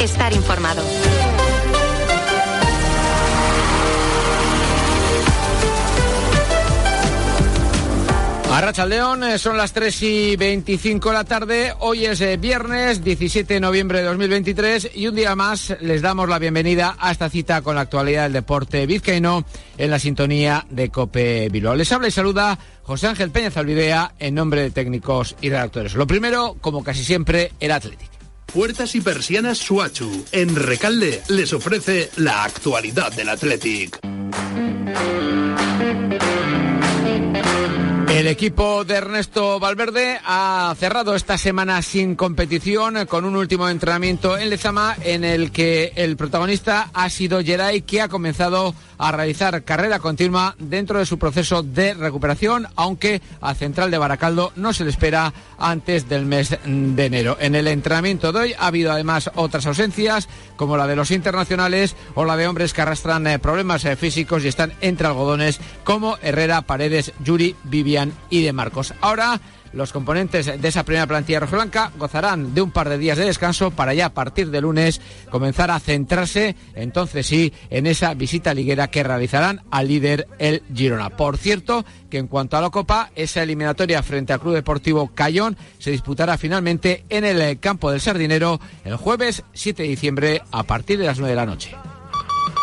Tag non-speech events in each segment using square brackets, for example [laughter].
estar informado. Arracha León, eh, son las 3 y 25 de la tarde. Hoy es eh, viernes 17 de noviembre de 2023 y un día más les damos la bienvenida a esta cita con la actualidad del deporte vizcaíno en la sintonía de Cope Bilbao. Les habla y saluda José Ángel Peña Zalvidea en nombre de técnicos y redactores. Lo primero, como casi siempre, el Athletic. Puertas y persianas Suachu. En Recalde les ofrece la actualidad del Athletic. El equipo de Ernesto Valverde ha cerrado esta semana sin competición con un último entrenamiento en Lezama en el que el protagonista ha sido Geray que ha comenzado a realizar carrera continua dentro de su proceso de recuperación, aunque a Central de Baracaldo no se le espera antes del mes de enero. En el entrenamiento de hoy ha habido además otras ausencias, como la de los internacionales o la de hombres que arrastran eh, problemas eh, físicos y están entre algodones, como Herrera, Paredes, Yuri, Vivian y de Marcos. Ahora los componentes de esa primera plantilla rojiblanca gozarán de un par de días de descanso para ya a partir de lunes comenzar a centrarse, entonces sí, en esa visita liguera que realizarán al líder el Girona. Por cierto, que en cuanto a la Copa, esa eliminatoria frente al Club Deportivo Cayón se disputará finalmente en el campo del Sardinero el jueves 7 de diciembre a partir de las 9 de la noche.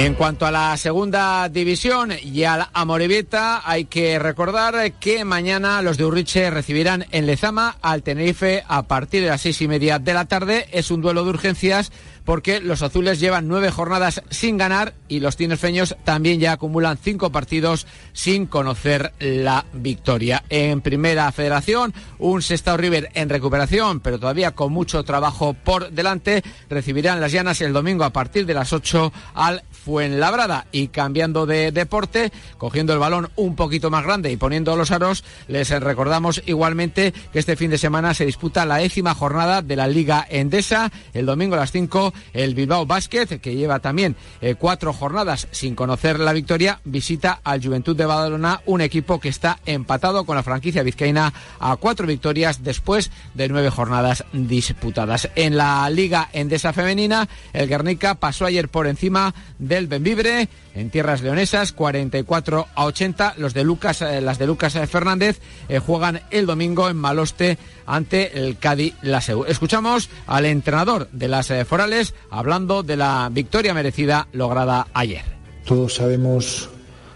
En cuanto a la segunda división y al Amorebieta, hay que recordar que mañana los de Urriche recibirán en Lezama al Tenerife a partir de las seis y media de la tarde. Es un duelo de urgencias porque los azules llevan nueve jornadas sin ganar y los tinerfeños también ya acumulan cinco partidos sin conocer la victoria. En primera federación, un Sestao River en recuperación, pero todavía con mucho trabajo por delante, recibirán las llanas el domingo a partir de las ocho al Fuenlabrada. Y cambiando de deporte, cogiendo el balón un poquito más grande y poniendo los aros, les recordamos igualmente que este fin de semana se disputa la décima jornada de la Liga Endesa. El domingo a las 5, el Bilbao Basket, que lleva también eh, cuatro jornadas sin conocer la victoria, visita al Juventud de Badalona, un equipo que está empatado con la franquicia vizcaína a cuatro victorias después de nueve jornadas disputadas. En la Liga Endesa Femenina, el Guernica pasó ayer por encima del Benvibre en tierras leonesas, 44 a 80. Los de Lucas, eh, las de Lucas Fernández eh, juegan el domingo en Maloste ante el Cádiz Laseu. Escuchamos al entrenador de las Forales hablando de la victoria merecida lograda ayer. Todos sabemos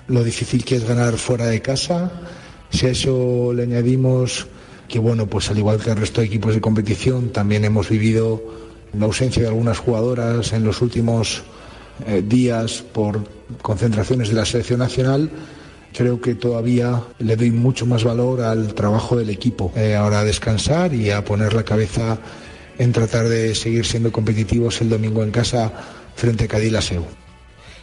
lo difícil que es ganar fuera de casa. Si a eso le añadimos que, bueno, pues al igual que el resto de equipos de competición, también hemos vivido la ausencia de algunas jugadoras en los últimos eh, días por concentraciones de la selección nacional, creo que todavía le doy mucho más valor al trabajo del equipo. Eh, ahora a descansar y a poner la cabeza en tratar de seguir siendo competitivos el domingo en casa frente a Cadilaseu.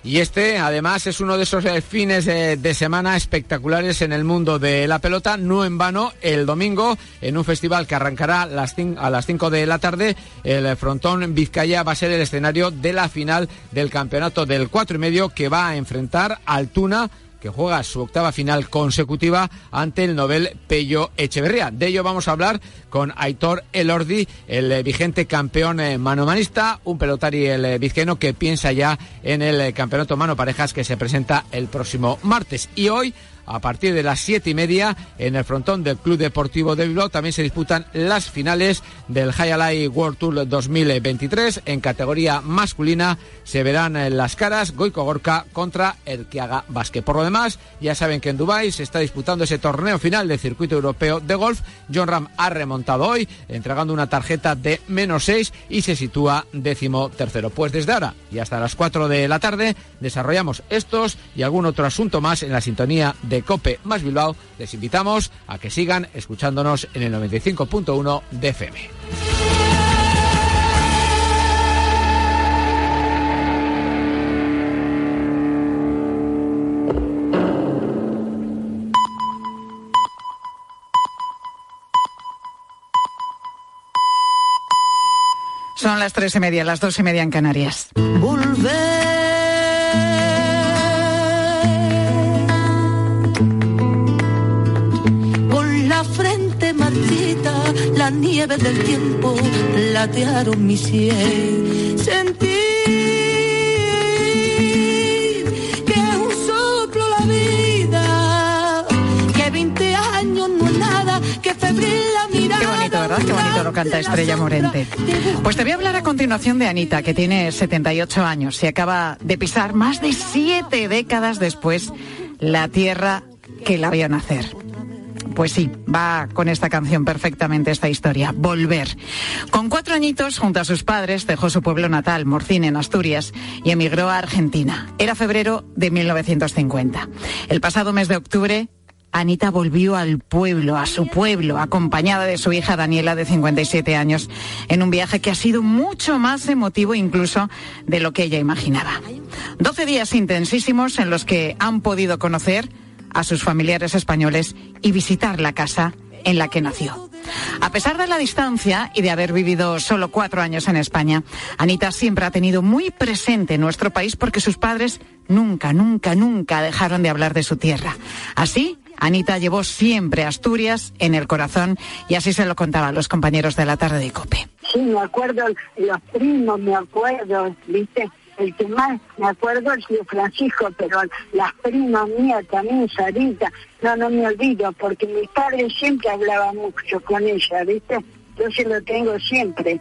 Y este, además, es uno de esos eh, fines de, semana espectaculares en el mundo de la pelota, no en vano, el domingo, en un festival que arrancará a las 5 de la tarde, el frontón Vizcaya va a ser el escenario de la final del campeonato del 4 y medio que va a enfrentar al Tuna que juega su octava final consecutiva ante el Nobel Pello Echeverría. De ello vamos a hablar con Aitor Elordi, el eh, vigente campeón eh, manomanista, un pelotari el eh, vizqueno que piensa ya en el campeonato mano parejas que se presenta el próximo martes. Y hoy a partir de las siete y media en el frontón del Club Deportivo de Bilbao también se disputan las finales del High World Tour 2023 en categoría masculina se verán las caras Goico Gorka contra el que haga básquet. Por lo demás, ya saben que en Dubái se está disputando ese torneo final del circuito europeo de golf. John Ram ha remontado hoy, entregando una tarjeta de menos seis y se sitúa décimo tercero. Pues desde ahora y hasta las cuatro de la tarde desarrollamos estos y algún otro asunto más en la sintonía de Cope más Bilbao, les invitamos a que sigan escuchándonos en el 95.1 de FM. Son las tres y media, las dos y media en Canarias. La nieve del tiempo platearon mi cielo. Sentí Qué bonito, ¿verdad? Qué bonito lo canta Estrella Morente. Pues te voy a hablar a continuación de Anita, que tiene 78 años y acaba de pisar más de siete décadas después la tierra que la vio nacer. Pues sí, va con esta canción perfectamente esta historia, Volver. Con cuatro añitos, junto a sus padres, dejó su pueblo natal, Morcín, en Asturias, y emigró a Argentina. Era febrero de 1950. El pasado mes de octubre, Anita volvió al pueblo, a su pueblo, acompañada de su hija Daniela de 57 años, en un viaje que ha sido mucho más emotivo incluso de lo que ella imaginaba. Doce días intensísimos en los que han podido conocer a sus familiares españoles y visitar la casa en la que nació. A pesar de la distancia y de haber vivido solo cuatro años en España, Anita siempre ha tenido muy presente nuestro país porque sus padres nunca, nunca, nunca dejaron de hablar de su tierra. Así, Anita llevó siempre Asturias en el corazón y así se lo contaban los compañeros de la tarde de COPE. Sí, me acuerdo los primos, me acuerdo, ¿viste? El que más me acuerdo es tío Francisco, pero las primas mías también, Sarita, no, no me olvido, porque mi padre siempre hablaba mucho con ella, ¿viste? Yo se lo tengo siempre.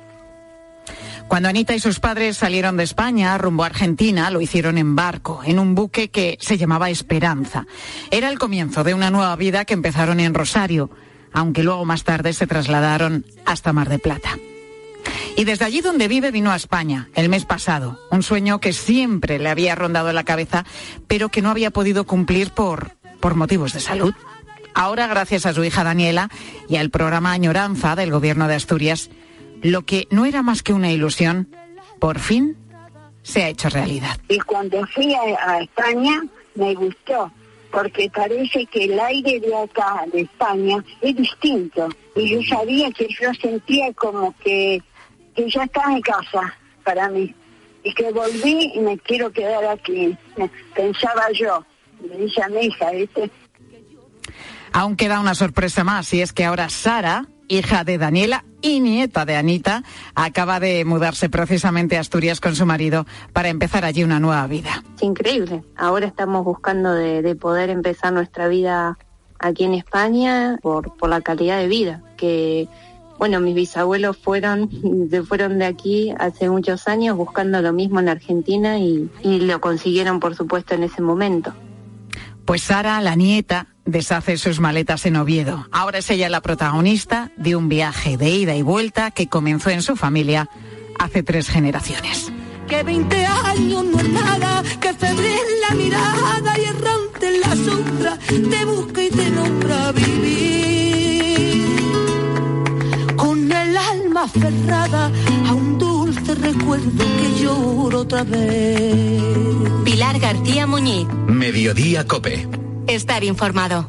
Cuando Anita y sus padres salieron de España rumbo a Argentina, lo hicieron en barco, en un buque que se llamaba Esperanza. Era el comienzo de una nueva vida que empezaron en Rosario, aunque luego más tarde se trasladaron hasta Mar de Plata. Y desde allí donde vive vino a España el mes pasado, un sueño que siempre le había rondado la cabeza, pero que no había podido cumplir por, por motivos de salud. Ahora, gracias a su hija Daniela y al programa Añoranza del Gobierno de Asturias, lo que no era más que una ilusión, por fin se ha hecho realidad. Y cuando fui a, España me gustó, porque parece que el aire de acá, de España, es distinto. Y yo sabía que yo sentía como que, que ya estaba en casa para mí. Y que volví y me quiero quedar aquí. Pensaba yo, me dice a mi hija, ¿viste? Aún queda una sorpresa más, y es que ahora Sara, hija de Daniela y nieta de Anita, acaba de mudarse precisamente a Asturias con su marido para empezar allí una nueva vida. Es increíble. Ahora estamos buscando de, poder empezar nuestra vida aquí en España por, por la calidad de vida que bueno, mis bisabuelos fueron de, fueron de aquí hace muchos años buscando lo mismo en Argentina y, y lo consiguieron, por supuesto, en ese momento. Pues Sara, la nieta, deshace sus maletas en Oviedo. Ahora es ella la protagonista de un viaje de ida y vuelta que comenzó en su familia hace tres generaciones. Que 20 años no es nada, que febril la mirada y errante en la sombra te busca y te nombra vivir. Alma aferrada a un dulce recuerdo que lloro otra vez. Pilar García Muñiz. Mediodía Cope estar informado.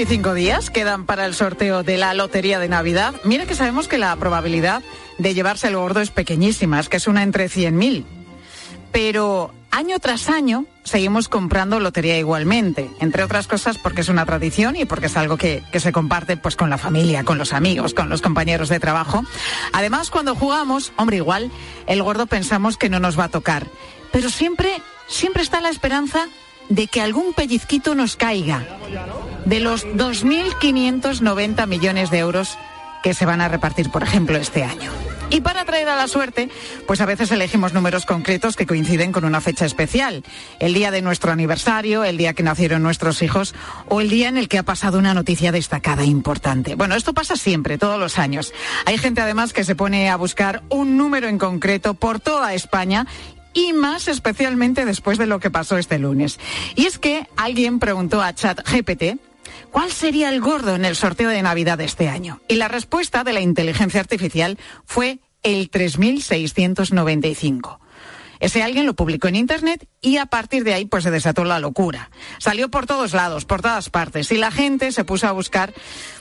Y cinco días quedan para el sorteo de la Lotería de Navidad. Mira que sabemos que la probabilidad de llevarse el gordo es pequeñísima, es que es una entre 100.000. Pero año tras año seguimos comprando lotería igualmente, entre otras cosas porque es una tradición y porque es algo que, se comparte pues con la familia, con los amigos, con los compañeros de trabajo. Además, cuando jugamos, hombre, igual, el gordo pensamos que no nos va a tocar, pero siempre, siempre está la esperanza de que algún pellizquito nos caiga de los 2.590 millones de euros que se van a repartir, por ejemplo, este año. Y para traer a la suerte, pues a veces elegimos números concretos que coinciden con una fecha especial. El día de nuestro aniversario, el día que nacieron nuestros hijos o el día en el que ha pasado una noticia destacada e importante. Bueno, esto pasa siempre, todos los años. Hay gente además que se pone a buscar un número en concreto por toda España y más especialmente después de lo que pasó este lunes. Y es que alguien preguntó a ChatGPT ¿Cuál sería el gordo en el sorteo de Navidad de este año? Y la respuesta de la inteligencia artificial fue el 3695. Ese alguien lo publicó en Internet y a partir de ahí pues se desató la locura. Salió por todos lados, por todas partes y la gente se puso a buscar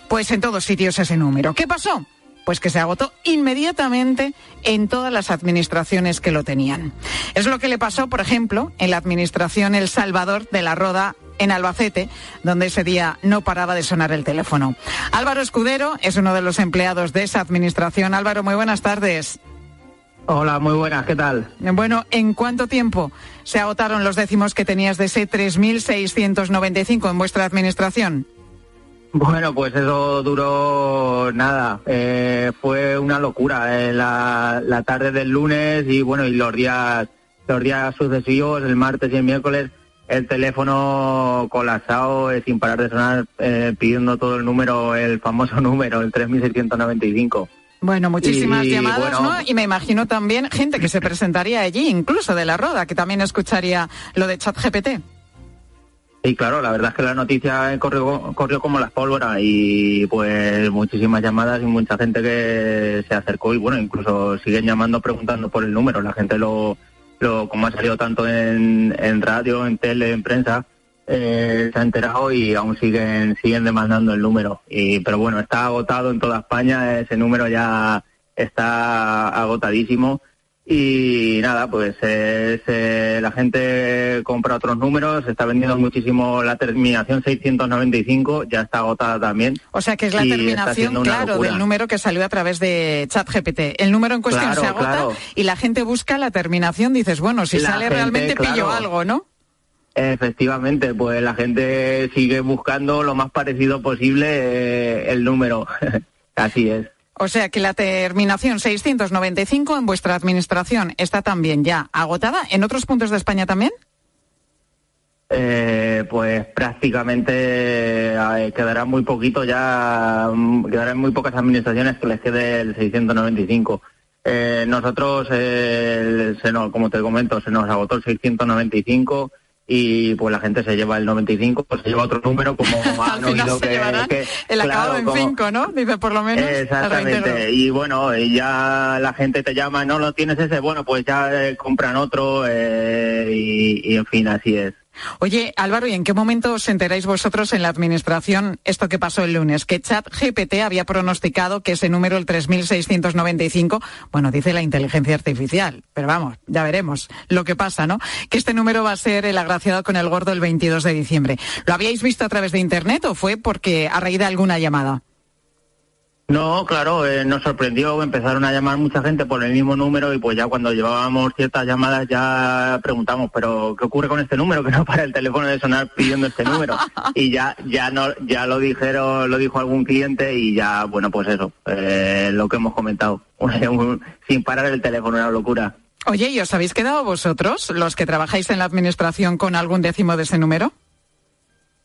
pues en todos sitios ese número. ¿Qué pasó? Pues que se agotó inmediatamente en todas las administraciones que lo tenían. Es lo que le pasó, por ejemplo, en la administración El Salvador de la Roda en Albacete, donde ese día no paraba de sonar el teléfono. Álvaro Escudero es uno de los empleados de esa administración. Álvaro, muy buenas tardes. Hola, muy buenas, ¿qué tal? Bueno, ¿en cuánto tiempo se agotaron los décimos que tenías de ese 3.695 en vuestra administración? Bueno, pues eso duró nada, eh, fue una locura eh, la, la, tarde del lunes y bueno, y los días, los días sucesivos, el martes y el miércoles, el teléfono colapsado eh, sin parar de sonar, eh, pidiendo todo el número, el famoso [laughs] número, el 3695. Bueno, muchísimas y, llamadas, bueno, ¿no? Y me imagino también gente que se presentaría allí, incluso de la Roda, que también escucharía lo de ChatGPT. Y claro, la verdad es que la noticia corrió, corrió como las pólvora y pues muchísimas llamadas y mucha gente que se acercó y bueno, incluso siguen llamando preguntando por el número. La gente lo, lo como ha salido tanto en, en radio, en tele, en prensa, eh, se ha enterado y aún siguen siguen demandando el número. Y pero bueno, está agotado en toda España, ese número ya está agotadísimo y nada, pues es, eh, la gente compra otros números, está vendiendo muchísimo la terminación 695, ya está agotada también. O sea que es la terminación, claro, del número que salió a través de ChatGPT. El número en cuestión claro, se agota claro. y la gente busca la terminación, dices, bueno, si La sale gente, realmente pillo algo, ¿no? Efectivamente, pues la gente sigue buscando lo más parecido posible eh, el número. [laughs] Así es. O sea que la terminación 695 en vuestra administración está también ya agotada. ¿En otros puntos de España también? Eh, pues prácticamente eh, quedará muy poquito ya, mm, quedarán muy pocas administraciones que les quede el 695. Eh, nosotros, eh, como te comento, se nos agotó el 695 y pues la gente se lleva el 95, pues se lleva otro número como [laughs] han oído que, que- el acabado claro, en como- 5, ¿no? Dice por lo menos. Exactamente. Y bueno, y ya la gente te llama, no lo tienes ese, bueno, pues ya eh, compran otro eh, y, y en fin, así es. Oye, Álvaro, ¿y en qué momento os enteráis vosotros en la administración esto que pasó el lunes? Que ChatGPT había pronosticado que ese número, el 3695, bueno, dice la inteligencia artificial, pero vamos, ya veremos lo que pasa, ¿no? Que este número va a ser el agraciado con el gordo el 22 de diciembre. ¿Lo habíais visto a través de Internet o fue porque a raíz de alguna llamada? No, claro, eh, nos sorprendió, empezaron a llamar mucha gente por el mismo número y pues ya cuando llevábamos ciertas llamadas ya preguntamos, pero ¿qué ocurre con este número? [laughs] Que no para el teléfono de sonar pidiendo este número. Y ya ya no ya lo dijeron, lo dijo algún cliente y ya, bueno, pues eso, eh, lo que hemos comentado, [laughs] sin parar el teléfono, una locura. Oye, ¿y os habéis quedado vosotros, los que trabajáis en la administración, con algún décimo de ese número?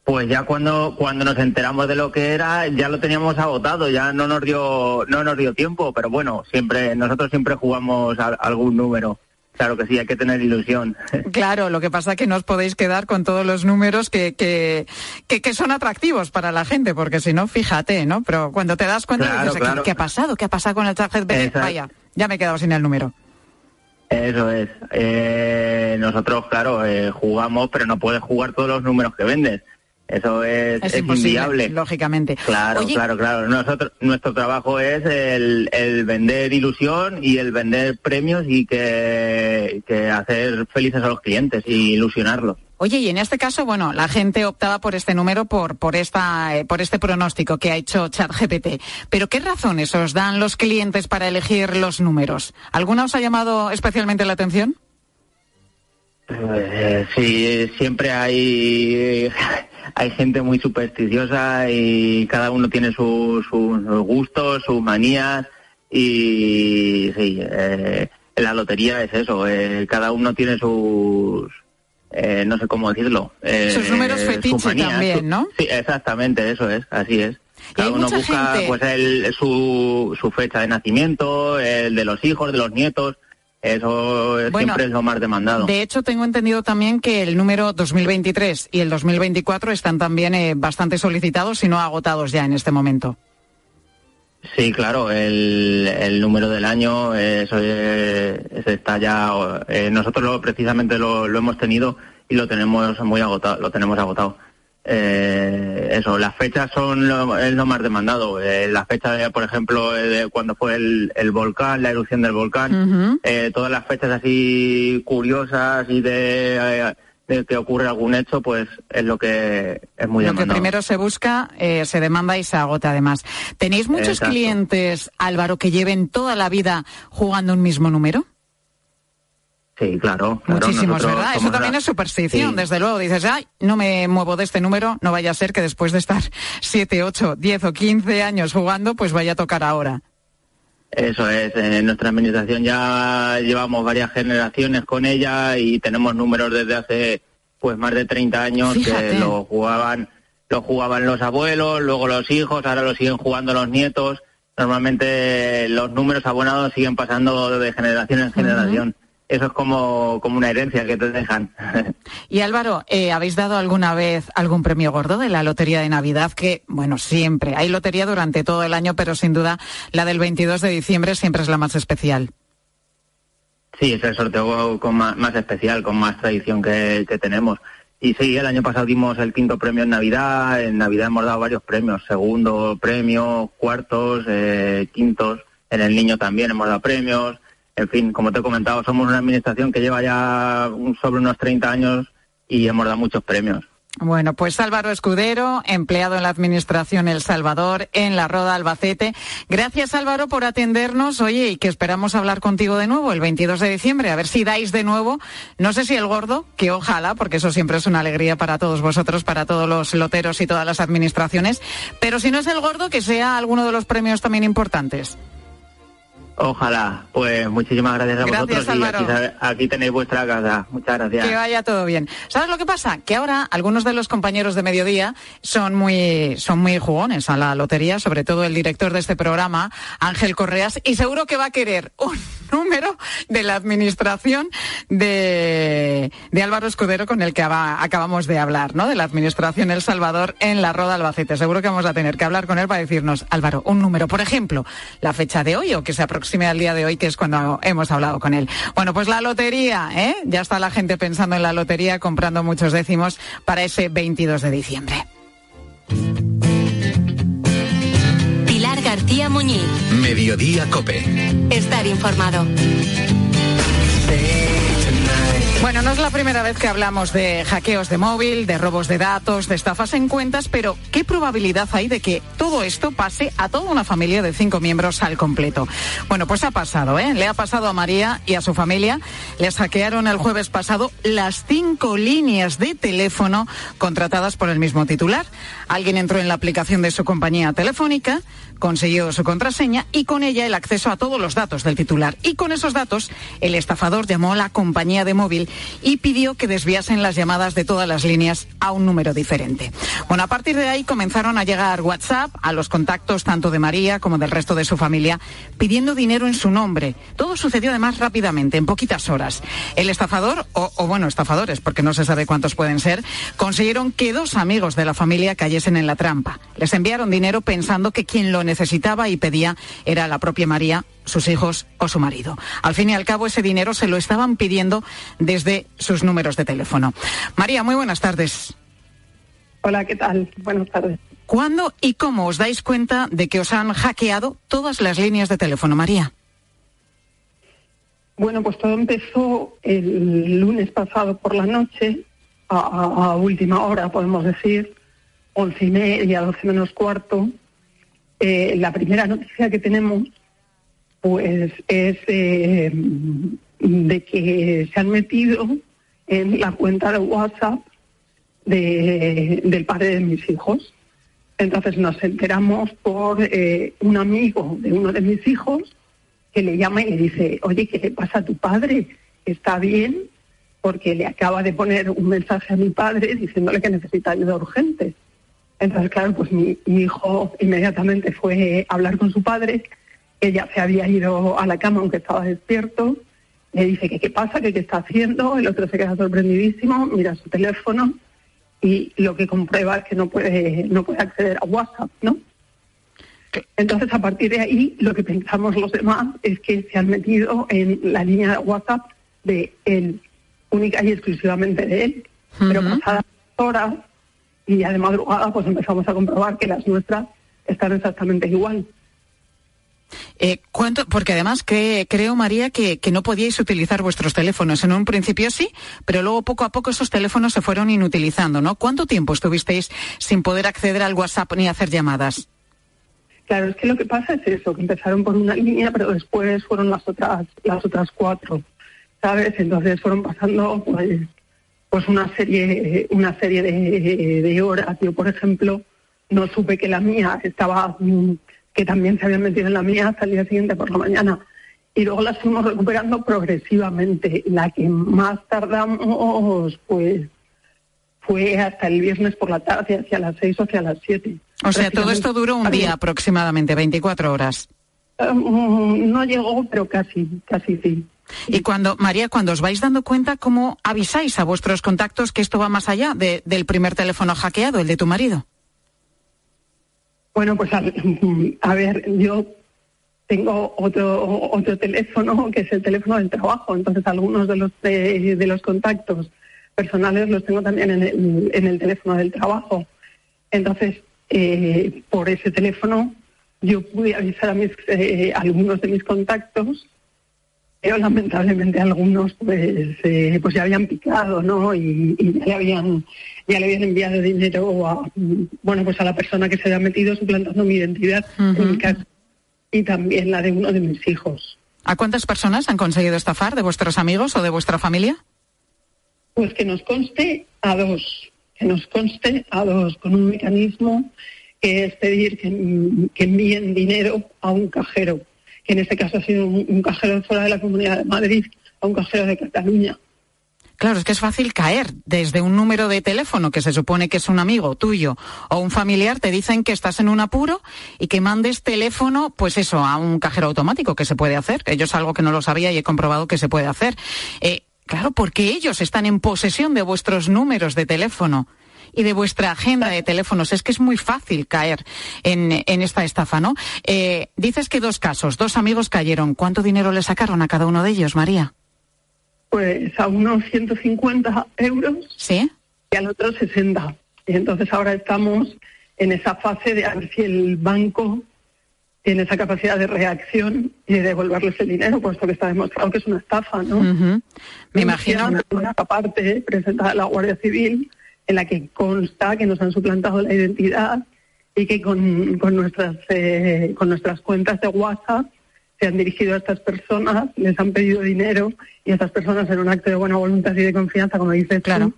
Pues ya cuando cuando nos enteramos de lo que era, ya lo teníamos agotado, ya no nos dio no nos dio tiempo, pero bueno, siempre nosotros siempre jugamos a- algún número. Claro que sí, hay que tener ilusión. [laughs] Claro, lo que pasa es que no os podéis quedar con todos los números que, que, que, que son atractivos para la gente, porque si no, fíjate, ¿no? Pero cuando te das cuenta, Claro, dices, ¿qué- claro. ¿qué ha pasado? ¿Qué ha pasado con el? Exacto. Vaya, ya me he quedado sin el número. Eso es. Eh, nosotros, claro, eh, jugamos, pero no puedes jugar todos los números que vendes. Eso es, Es, es inviable. lógicamente. Claro, Oye, claro, claro. Nosotros, nuestro trabajo es el, el vender ilusión y el vender premios y que, que hacer felices a los clientes y ilusionarlos. Oye, y en este caso, bueno, la gente optaba por este número por, por, esta, eh, por este pronóstico que ha hecho ChatGPT. Pero ¿qué razones os dan los clientes para elegir los números? ¿Alguna os ha llamado especialmente la atención? Eh, sí, siempre hay, hay gente muy supersticiosa y cada uno tiene su- sus gustos, sus manías y sí, eh, la lotería es eso, eh, cada uno tiene sus, eh, no sé cómo decirlo. eh, Sus números sus fetiche manías, también, su- ¿no? Sí, exactamente, eso es, así es. Cada uno busca gente- pues el, su, su fecha de nacimiento, el de los hijos, de los nietos. Eso Bueno, siempre es lo más demandado. De hecho, tengo entendido también que el número 2023 y el 2024 están también eh, bastante solicitados y no agotados ya en este momento. Sí, claro, el, el número del año, eh, eso, es- eso está ya, eh, nosotros lo, precisamente lo, lo hemos tenido y lo tenemos muy agotado, lo tenemos agotado. Eh, eso, las fechas son lo, es lo más demandado. Eh, la fecha, de, por ejemplo, eh, de cuando fue el, el volcán, la erupción del volcán, eh, todas las fechas así curiosas y de, eh, de que ocurre algún hecho, pues es lo que es muy Lo que demandado. primero se busca, se demanda y se agota además. ¿Tenéis muchos Exacto. clientes, Álvaro, que lleven toda la vida jugando un mismo número? Sí, claro. claro, Muchísimos, nosotros ¿verdad? Eso también la- es superstición, Sí. desde luego. Dices, ay, no me muevo de este número, no vaya a ser que después de estar 7, 8, 10 o 15 años jugando, pues vaya a tocar ahora. Eso es, en nuestra administración ya llevamos varias generaciones con ella y tenemos números desde hace pues más de 30 años Fíjate. que lo jugaban, lo jugaban los abuelos, luego los hijos, ahora lo siguen jugando los nietos. Normalmente los números abonados siguen pasando de generación en generación. Eso es como, como una herencia que te dejan. [laughs] Y Álvaro, eh, ¿habéis dado alguna vez algún premio gordo de la Lotería de Navidad? Que, bueno, siempre. Hay lotería durante todo el año, pero sin duda la del 22 de diciembre siempre es la más especial. Sí, es el sorteo con más, más especial, con más tradición que, que tenemos. Y sí, el año pasado dimos el quinto premio en Navidad. En Navidad hemos dado varios premios, segundo premio, cuartos, eh, quintos. En el niño también hemos dado premios. En fin, como te he comentado, somos una administración que lleva ya sobre unos 30 años y hemos dado muchos premios. Bueno, pues Álvaro Escudero, empleado en la Administración El Salvador, en la Roda Albacete. Gracias Álvaro por atendernos, oye, y que esperamos hablar contigo de nuevo el 22 de diciembre, a ver si dais de nuevo, no sé si el gordo, que ojalá, porque eso siempre es una alegría para todos vosotros, para todos los loteros y todas las administraciones, pero si no es el gordo, que sea alguno de los premios también importantes. Ojalá. Pues muchísimas gracias a Gracias, vosotros Álvaro. y aquí, tenéis vuestra casa. Muchas gracias. Que vaya todo bien. ¿Sabes lo que pasa? Que ahora algunos de los compañeros de mediodía son muy, son muy jugones a la lotería, sobre todo el director de este programa, Ángel Correas, y seguro que va a querer un [laughs] número de la administración de, de Álvaro Escudero con el que aba- acabamos de hablar, ¿no? De la administración El Salvador en la Roda Albacete. Seguro que vamos a tener que hablar con él para decirnos, Álvaro, un número, por ejemplo, la fecha de hoy o que se aproxime al día de hoy, que es cuando hemos hablado con él. Bueno, pues la lotería, ¿eh? Ya está la gente pensando en la lotería, comprando muchos décimos para ese 22 de diciembre. Pilar García Muñiz. Mediodía Cope. Estar informado. Bueno, no es la primera vez que hablamos de hackeos de móvil, de robos de datos, de estafas en cuentas, pero ¿qué probabilidad hay de que todo esto pase a toda una familia de cinco miembros al completo? Bueno, pues ha pasado, ¿eh? Le ha pasado a María y a su familia. Les hackearon el jueves pasado las cinco líneas de teléfono contratadas por el mismo titular. Alguien entró en la aplicación de su compañía telefónica, consiguió su contraseña y con ella el acceso a todos los datos del titular. Y con esos datos, el estafador llamó a la compañía de móvil y pidió que desviasen las llamadas de todas las líneas a un número diferente. Bueno, a partir de ahí comenzaron a llegar WhatsApp a los contactos tanto de María como del resto de su familia pidiendo dinero en su nombre. Todo sucedió además rápidamente, en poquitas horas. El estafador, o, bueno, estafadores, porque no se sabe cuántos pueden ser, consiguieron que dos amigos de la familia cayesen en la trampa. Les enviaron dinero pensando que quien lo necesitaba y pedía era la propia María, sus hijos o su marido. Al fin y al cabo, ese dinero se lo estaban pidiendo desde sus números de teléfono. María, muy buenas tardes. Hola, ¿qué tal? Buenas tardes. ¿Cuándo y cómo os dais cuenta de que os han hackeado todas las líneas de teléfono, María? Bueno, pues todo empezó el lunes pasado por la noche, a, a- a última hora, podemos decir, once y media, doce menos cuarto. Eh, la primera noticia que tenemos, pues, es eh, de que se han metido en la cuenta de WhatsApp de- del padre de mis hijos. Entonces nos enteramos por eh, un amigo de uno de mis hijos que le llama y le dice, oye, ¿qué le pasa a tu padre? ¿Está bien? Porque le acaba de poner un mensaje a mi padre diciéndole que necesita ayuda urgente. Entonces, claro, pues mi, mi hijo inmediatamente fue a hablar con su padre, que ya se había ido a la cama aunque estaba despierto, le dice que qué pasa, que qué está haciendo, el otro se queda sorprendidísimo, mira su teléfono y lo que comprueba es que no puede, no puede acceder a WhatsApp, ¿no? Entonces, a partir de ahí, lo que pensamos los demás es que se han metido en la línea de WhatsApp de él, única y exclusivamente de él. Pero pasadas horas y ya de madrugada, pues empezamos a comprobar que las nuestras están exactamente igual. Eh, ¿cuánto? Porque además que creo, María, que, que, no podíais utilizar vuestros teléfonos. En un principio sí, pero luego poco a poco esos teléfonos se fueron inutilizando, ¿no? ¿Cuánto tiempo estuvisteis sin poder acceder al WhatsApp ni hacer llamadas? Claro, es que lo que pasa es eso, que empezaron por una línea, pero después fueron las otras, las otras cuatro, ¿sabes? Entonces fueron pasando pues, pues una serie, una serie de, de horas. Yo, por ejemplo, no supe que la mía estaba mm, que también se habían metido en la mía hasta el día siguiente por la mañana. Y luego las fuimos recuperando progresivamente. La que más tardamos, pues, fue hasta el viernes por la tarde, hacia las seis o hacia las siete. O sea, todo esto duró un día aproximadamente, 24 horas. Um, no llegó, pero casi, casi sí. Y cuando, María, cuando os vais dando cuenta, ¿cómo avisáis a vuestros contactos que esto va más allá del primer teléfono hackeado, el de tu marido? Bueno, pues a, ver, yo tengo otro otro teléfono que es el teléfono del trabajo, entonces algunos de los de, los contactos personales los tengo también en el, en el teléfono del trabajo. Entonces, eh, por ese teléfono yo pude avisar a mis eh, algunos de mis contactos pero lamentablemente algunos pues eh, pues ya habían picado no y, ya le habían ya le habían enviado dinero a bueno pues a la persona que se había metido suplantando mi identidad en mi casa y también la de uno de mis hijos. ¿A cuántas personas han conseguido estafar de vuestros amigos o de vuestra familia? Pues que nos conste a dos, que nos conste a dos, con un mecanismo que es pedir que envíen dinero a un cajero que en este caso ha sido un, cajero fuera de la Comunidad de Madrid a un cajero de Cataluña. Claro, es que es fácil caer desde un número de teléfono que se supone que es un amigo tuyo o un familiar, te dicen que estás en un apuro y que mandes teléfono, pues eso, a un cajero automático que se puede hacer. Yo es algo que no lo sabía y he comprobado que se puede hacer. Eh, claro, porque ellos están en posesión de vuestros números de teléfono y de vuestra agenda de teléfonos. Es que es muy fácil caer en, esta estafa, ¿no? Eh, dices que dos casos, dos amigos cayeron. ¿Cuánto dinero le sacaron a cada uno de ellos, María? Pues a unos 150 euros. Sí. Y al otro 60. Y entonces ahora estamos en esa fase de a ver si el banco tiene esa capacidad de reacción y de devolverles el dinero, puesto que está demostrado que es una estafa, ¿no? Me imagino. Una parte presentada a la Guardia Civil en la que consta que nos han suplantado la identidad y que con, con nuestras, eh, con nuestras cuentas de WhatsApp se han dirigido a estas personas, les han pedido dinero y estas personas en un acto de buena voluntad y de confianza, como dices claro.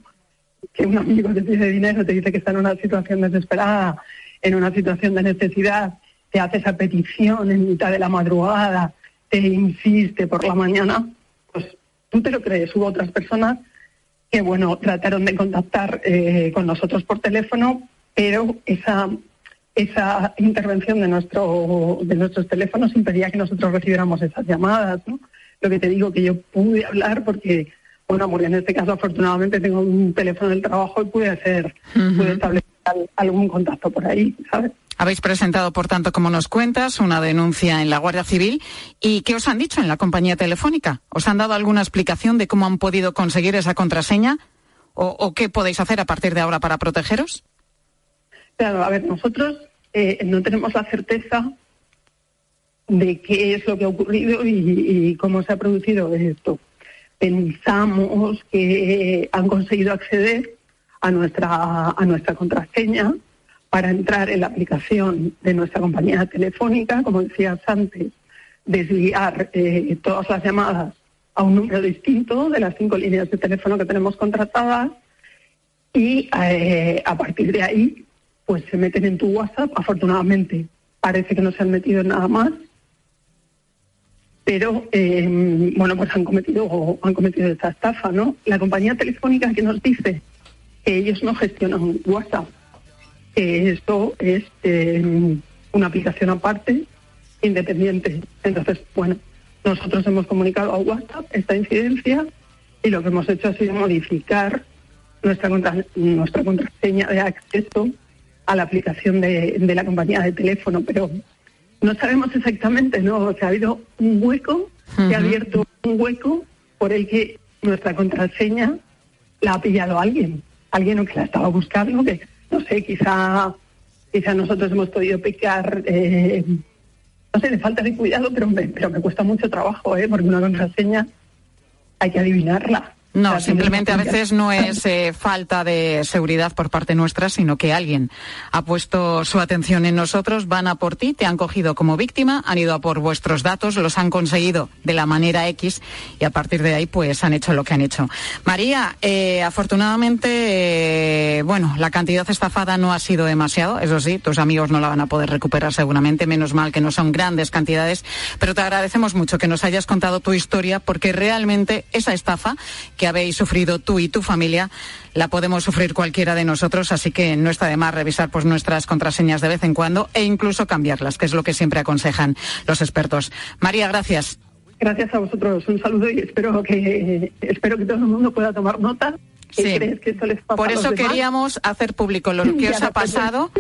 que un amigo te pide dinero, te dice que está en una situación desesperada, en una situación de necesidad, te hace esa petición en mitad de la madrugada, te insiste por la mañana, pues tú te lo crees. Hubo otras personas que bueno, trataron de contactar eh, con nosotros por teléfono, pero esa esa intervención de nuestro de nuestros teléfonos impedía que nosotros recibiéramos esas llamadas, ¿no? Lo que te digo que yo pude hablar porque bueno, porque en este caso afortunadamente tengo un teléfono del trabajo y pude hacer, pude establecer algún contacto por ahí, ¿sabes? Habéis presentado, por tanto, como nos cuentas, una denuncia en la Guardia Civil. ¿Y qué os han dicho en la compañía telefónica? ¿Os han dado alguna explicación de cómo han podido conseguir esa contraseña? ¿O, qué podéis hacer a partir de ahora para protegeros? Claro, a ver, nosotros eh, no tenemos la certeza de qué es lo que ha ocurrido y, cómo se ha producido esto. Pensamos que han conseguido acceder a nuestra, a nuestra contraseña para entrar en la aplicación de nuestra compañía telefónica, como decías antes, desviar eh, todas las llamadas a un número distinto de las cinco líneas de teléfono que tenemos contratadas y eh, a partir de ahí pues se meten en tu WhatsApp. Afortunadamente parece que no se han metido en nada más, pero eh, bueno pues han cometido han cometido esta estafa, ¿no? La compañía telefónica que nos dice que ellos no gestionan WhatsApp, esto es eh, una aplicación aparte, independiente. Entonces, bueno, nosotros hemos comunicado a WhatsApp esta incidencia y lo que hemos hecho ha sido modificar nuestra, contraseña de acceso a la aplicación de, la compañía de teléfono, pero no sabemos exactamente, ¿no? O sea, ha habido un hueco, se ha abierto un hueco por el que nuestra contraseña la ha pillado alguien, alguien que la estaba buscando, que no sé, quizá, quizá nosotros hemos podido pecar, eh, no sé, de falta de cuidado, pero me, pero me cuesta mucho trabajo, ¿eh? Porque una contraseña hay que adivinarla. No, simplemente a veces no es eh, falta de seguridad por parte nuestra, sino que alguien ha puesto su atención en nosotros, van a por ti, te han cogido como víctima, han ido a por vuestros datos, los han conseguido de la manera X y a partir de ahí pues han hecho lo que han hecho. María, eh, afortunadamente, eh, bueno, la cantidad estafada no ha sido demasiado, eso sí, tus amigos no la van a poder recuperar seguramente, menos mal que no son grandes cantidades, pero te agradecemos mucho que nos hayas contado tu historia porque realmente esa estafa que habéis sufrido tú y tu familia, la podemos sufrir cualquiera de nosotros, así que no está de más revisar pues nuestras contraseñas de vez en cuando e incluso cambiarlas, que es lo que siempre aconsejan los expertos. María, gracias. Gracias a vosotros, un saludo y espero que espero que todo el mundo pueda tomar nota. Sí. Por eso queríamos hacer público lo [laughs] que os ha pasado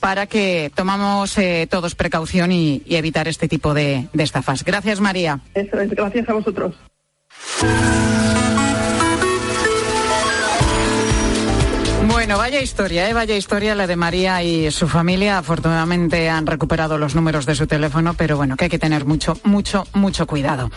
para que tomamos eh, todos precaución y, y, evitar este tipo de, de estafas. Gracias, María. Eso es, gracias a vosotros. Bueno, vaya historia, ¿eh? vaya historia la de María y su familia. Afortunadamente han recuperado los números de su teléfono, pero bueno, que hay que tener mucho, mucho, mucho cuidado.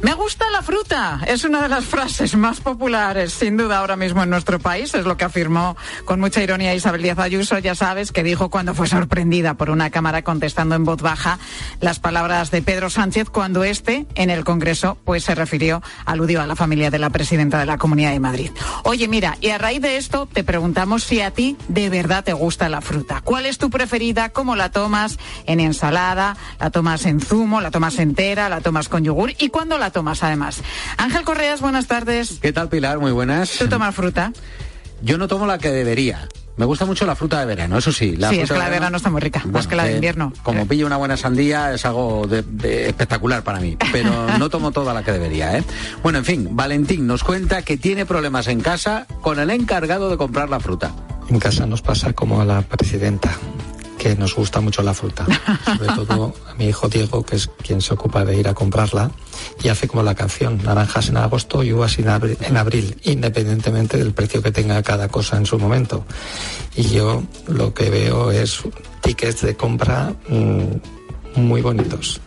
Me gusta la fruta. Es una de las frases más populares, sin duda, ahora mismo en nuestro país. Es lo que afirmó con mucha ironía Isabel Díaz Ayuso, ya sabes, que dijo cuando fue sorprendida por una cámara contestando en voz baja las palabras de Pedro Sánchez cuando este, en el Congreso, pues se refirió, aludió a la familia de la presidenta de la Comunidad de Madrid. Oye, mira, y a raíz de esto te preguntamos si a ti de verdad te gusta la fruta. ¿Cuál es tu preferida? ¿Cómo la tomas? ¿En ensalada? ¿La tomas en zumo? ¿La tomas entera? ¿La tomas con yogur? ¿Y cuándo la tomas además. Ángel Correas, buenas tardes. ¿Qué tal Pilar? Muy buenas. ¿Tú tomas fruta? Yo no tomo la que debería. Me gusta mucho la fruta de verano, eso sí. La sí, es que la de verano está muy rica, más que la de invierno. Como pillo una buena sandía es algo de, espectacular para mí, pero [laughs] no tomo toda la que debería, ¿eh? Bueno, en fin, Valentín nos cuenta que tiene problemas en casa con el encargado de comprar la fruta. En casa nos pasa como a la presidenta que nos gusta mucho la fruta. Sobre todo a mi hijo Diego, que es quien se ocupa de ir a comprarla, y hace como la canción, naranjas en agosto y uvas en abril, independientemente del precio que tenga cada cosa en su momento. Y yo lo que veo es tickets de compra mmm, muy bonitos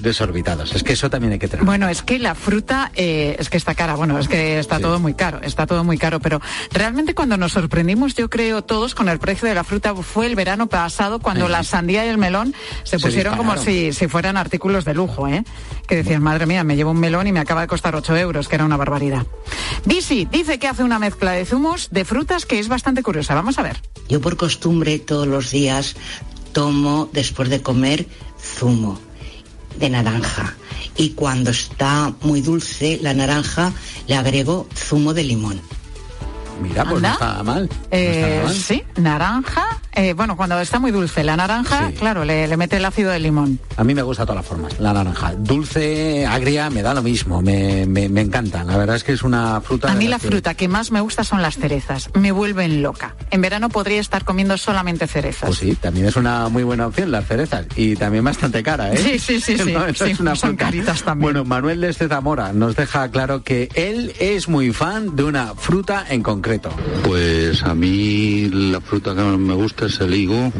desorbitados. Es que eso también hay que tener. Bueno, es que la fruta eh, es que está cara. Bueno, es que está sí. todo muy caro. Está todo muy caro. Pero realmente cuando nos sorprendimos, yo creo todos con el precio de la fruta fue el verano pasado cuando sí. la sandía y el melón se, se pusieron como si, si fueran artículos de lujo, ¿eh? Que decían, madre mía, me llevo un melón y me acaba de costar 8 euros, que era una barbaridad. Disi dice que hace una mezcla de zumos de frutas que es bastante curiosa. Vamos a ver. Yo por costumbre todos los días tomo después de comer zumo de naranja y cuando está muy dulce la naranja le agrego zumo de limón. Mira, pues no está mal. Eh, no está mal. Sí, naranja. Eh, bueno, cuando está muy dulce la naranja, sí. claro, le, le, mete el ácido de limón. A mí me gusta de todas las formas, la naranja. Dulce, agria, me da lo mismo, me, me, me encanta. La verdad es que es una fruta... A mí la fruta que más me gusta son las cerezas. Me vuelven loca. En verano podría estar comiendo solamente cerezas. Pues sí, también es una muy buena opción las cerezas. Y también bastante cara, ¿eh? Sí, sí, sí. [laughs] sí. no, sí es una son fruta. caritas también. Bueno, Manuel desde Zamora nos deja claro que él es muy fan de una fruta en concreto. Pues a mí la fruta que más me gusta es el higo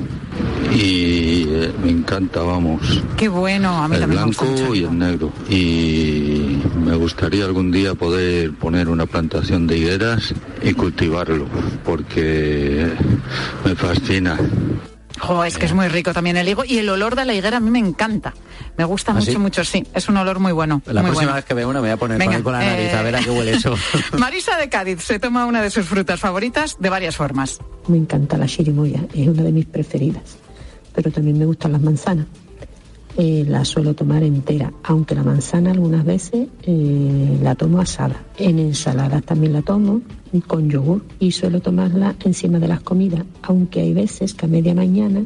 y eh, me encanta, vamos. Qué bueno, a mí el blanco me gusta y el negro. Y me gustaría algún día poder poner una plantación de higueras y cultivarlo, porque me fascina. Es que es muy rico también el higo y el olor de la higuera a mí me encanta. Me gusta ¿Ah, mucho, sí? mucho, sí. Es un olor muy bueno. La muy próxima bueno. vez que vea una me voy a poner Venga, con la nariz eh, a ver a qué huele eso. [laughs] Marisa de Cádiz se toma una de sus frutas favoritas de varias formas. Me encanta la chirimoya, es una de mis preferidas. Pero también me gustan las manzanas. Eh, la suelo tomar entera, aunque la manzana algunas veces eh, la tomo asada. En ensaladas también la tomo con yogur y suelo tomarla encima de las comidas, aunque hay veces que a media mañana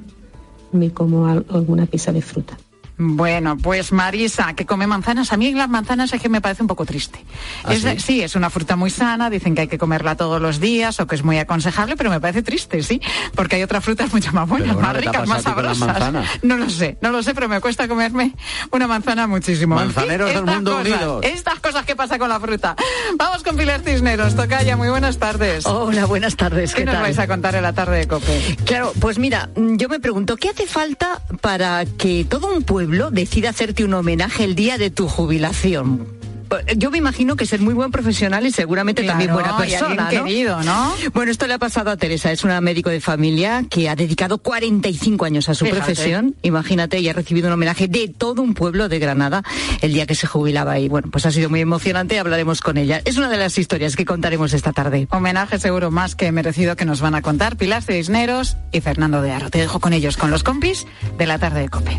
me como al- alguna pieza de fruta. Bueno, pues Marisa, que come manzanas. A mí las manzanas es que me parece un poco triste. ¿Ah, Es- sí? sí, es una fruta muy sana, dicen que hay que comerla todos los días o que es muy aconsejable, pero me parece triste, sí, porque hay otras frutas mucho más buenas, más ¿qué te ha ricas, más sabrosas. No lo sé, no lo sé, pero me cuesta comerme una manzana muchísimo. En fin, Manzaneros del mundo cosas, unidos. Estas cosas que pasa con la fruta. Vamos con Pilar Cisneros, toca ya, muy buenas tardes. Hola, buenas tardes. ¿Qué, ¿Qué, nos tal? vais a contar en la tarde de COPE? Claro, pues mira, mm, yo me pregunto, ¿qué hace falta para que todo un pueblo decida hacerte un homenaje el día de tu jubilación? Yo me imagino que ser muy buen profesional y seguramente también Claro, buena y persona, ¿no? querido, ¿no? Bueno, esto le ha pasado a Teresa, es una médico de familia que ha dedicado 45 años a su Fíjate. profesión. Imagínate, y ha recibido un homenaje de todo un pueblo de Granada el día que se jubilaba y bueno, pues ha sido muy emocionante, hablaremos con ella. Es una de las historias que contaremos esta tarde. Homenaje seguro más que merecido que nos van a contar Pilar Cisneros y Fernando de Aro. Te dejo con ellos, con los compis de la tarde de COPE.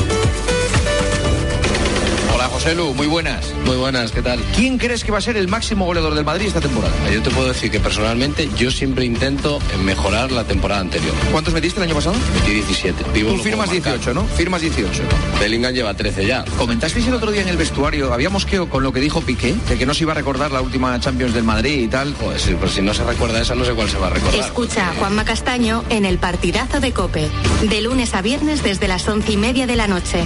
Hola José Lu, muy buenas. Muy buenas, ¿qué tal? ¿Quién crees que va a ser el máximo goleador del Madrid esta temporada? Yo te puedo decir que personalmente yo siempre intento mejorar la temporada anterior. ¿Cuántos metiste el año pasado? Metí 17. Vivo Tú firmas puedo marcar. 18, ¿no? Firmas 18. Bellingham lleva 13 ya. Comentasteis el otro día en el vestuario, habíamos que con lo que dijo Piqué, de que no se iba a recordar la última Champions del Madrid y tal. Pues, pues si no se recuerda esa, no sé cuál se va a recordar. Escucha a Juanma Castaño en el partidazo de Cope. De lunes a viernes desde las once y media de la noche.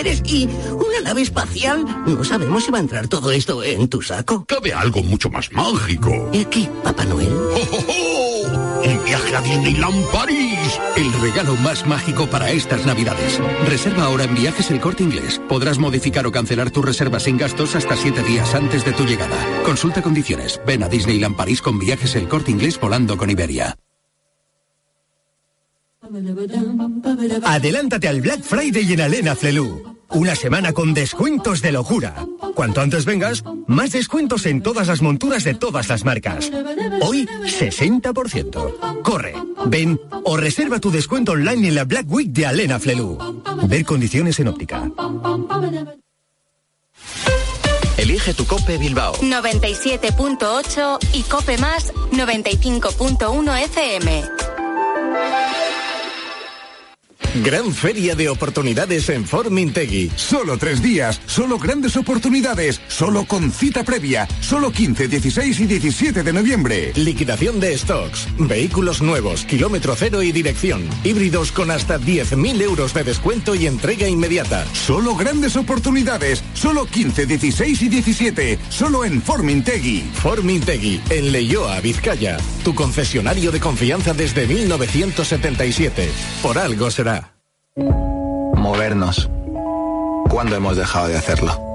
superpoderes y una nave espacial. No sabemos si va a entrar todo esto en tu saco. Cabe algo mucho más mágico. ¿Y aquí, Papá Noel? Un viaje a Disneyland París. El regalo más mágico para estas navidades. Reserva ahora en viajes el corte inglés. Podrás modificar o cancelar tu reserva sin gastos hasta siete días antes de tu llegada. Consulta condiciones. Ven a Disneyland París con viajes el corte inglés volando con Iberia. Adelántate al Black Friday en Alena Flelu. Una semana con descuentos de locura. Cuanto antes vengas, más descuentos en todas las monturas de todas las marcas. Hoy, 60%. Corre, ven o reserva tu descuento online en la Black Week de Alena Flelu. Ver condiciones en óptica. Elige tu Cope Bilbao. 97.8 y Cope Más 95.1 FM. Gran feria de oportunidades en Formintegui. Solo tres días, solo grandes oportunidades, solo con cita previa, solo 15, 16 y 17 de noviembre. Liquidación de stocks, vehículos nuevos, kilómetro cero y dirección, híbridos con hasta 10.000 euros de descuento y entrega inmediata. Solo grandes oportunidades, solo 15, 16 y 17, solo en Formintegui. Formintegui, en Leyoa, Vizcaya. Tu concesionario de confianza desde 1977. Por algo será. Movernos. ¿Cuándo hemos dejado de hacerlo?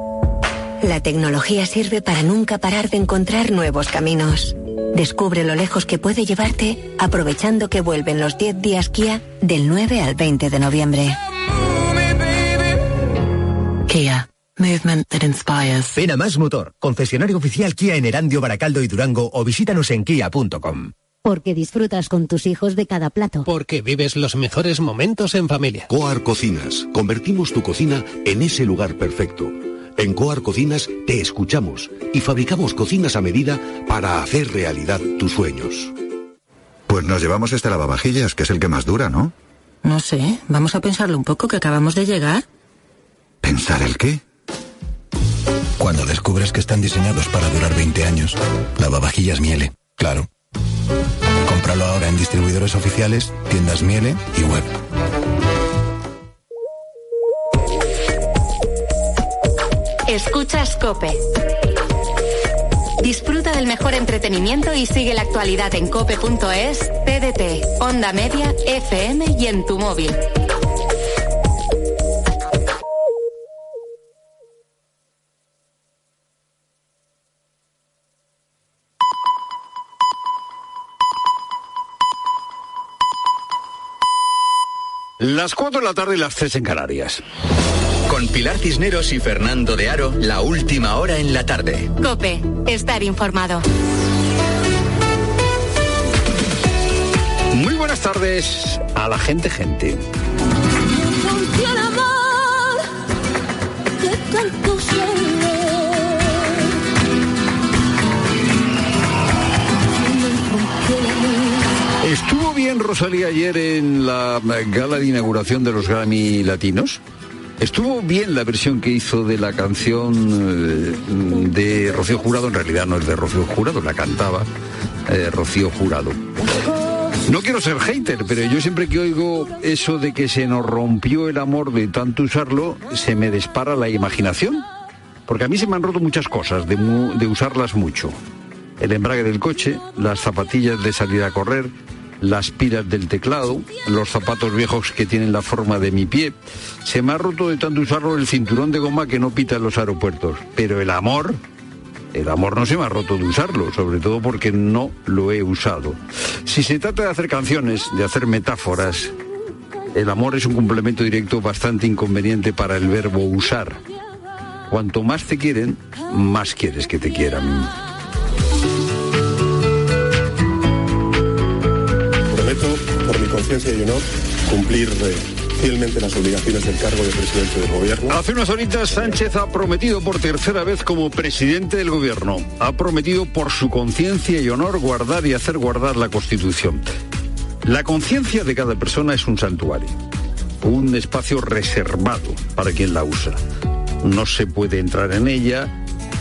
La tecnología sirve para nunca parar de encontrar nuevos caminos. Descubre lo lejos que puede llevarte aprovechando que vuelven los 10 días Kia del 9 al 20 de noviembre. Kia. Movement that inspires. Ven a Más Motor, concesionario oficial Kia en Erandio, Baracaldo y Durango o visítanos en kia.com. Porque disfrutas con tus hijos de cada plato. Porque vives los mejores momentos en familia. Coar Cocinas. Convertimos tu cocina en ese lugar perfecto. En Coar Cocinas te escuchamos y fabricamos cocinas a medida para hacer realidad tus sueños. Pues nos llevamos este lavavajillas, que es el que más dura, ¿no? No sé, vamos a pensarlo un poco que acabamos de llegar. ¿Pensar el qué? Cuando descubres que están diseñados para durar 20 años, lavavajillas Miele, claro. Cómpralo ahora en distribuidores oficiales, tiendas Miele y web. Escuchas Cope. Disfruta del mejor entretenimiento y sigue la actualidad en cope.es, TDT, Onda Media, FM y en tu móvil. Las 4 de la tarde y las 3 en Canarias. Con Pilar Cisneros y Fernando de Aro, la última hora en la tarde. Cope, estar informado. Muy buenas tardes a la gente, gente. Bien Rosalía ayer en la gala de inauguración de los Grammy Latinos? Estuvo bien la versión que hizo de la canción eh, de Rocío Jurado, en realidad no es de Rocío Jurado, la cantaba eh, Rocío Jurado. No quiero ser hater, pero yo siempre que oigo eso de que se nos rompió el amor de tanto usarlo, se me dispara la imaginación. Porque a mí se me han roto muchas cosas de, de usarlas mucho. El embrague del coche, las zapatillas de salir a correr, las pilas del teclado, los zapatos viejos que tienen la forma de mi pie. Se me ha roto de tanto usarlo el cinturón de goma que no pita en los aeropuertos. Pero el amor, el amor no se me ha roto de usarlo, sobre todo porque no lo he usado. Si se trata de hacer canciones, de hacer metáforas, el amor es un complemento directo bastante inconveniente para el verbo usar. Cuanto más te quieren, más quieres que te quieran. Conciencia y honor, cumplir eh, fielmente las obligaciones del cargo de presidente del gobierno. Hace unas horitas Sánchez ha prometido por tercera vez como presidente del gobierno. Ha prometido por su conciencia y honor guardar y hacer guardar la Constitución. La conciencia de cada persona es un santuario, un espacio reservado para quien la usa. No se puede entrar en ella,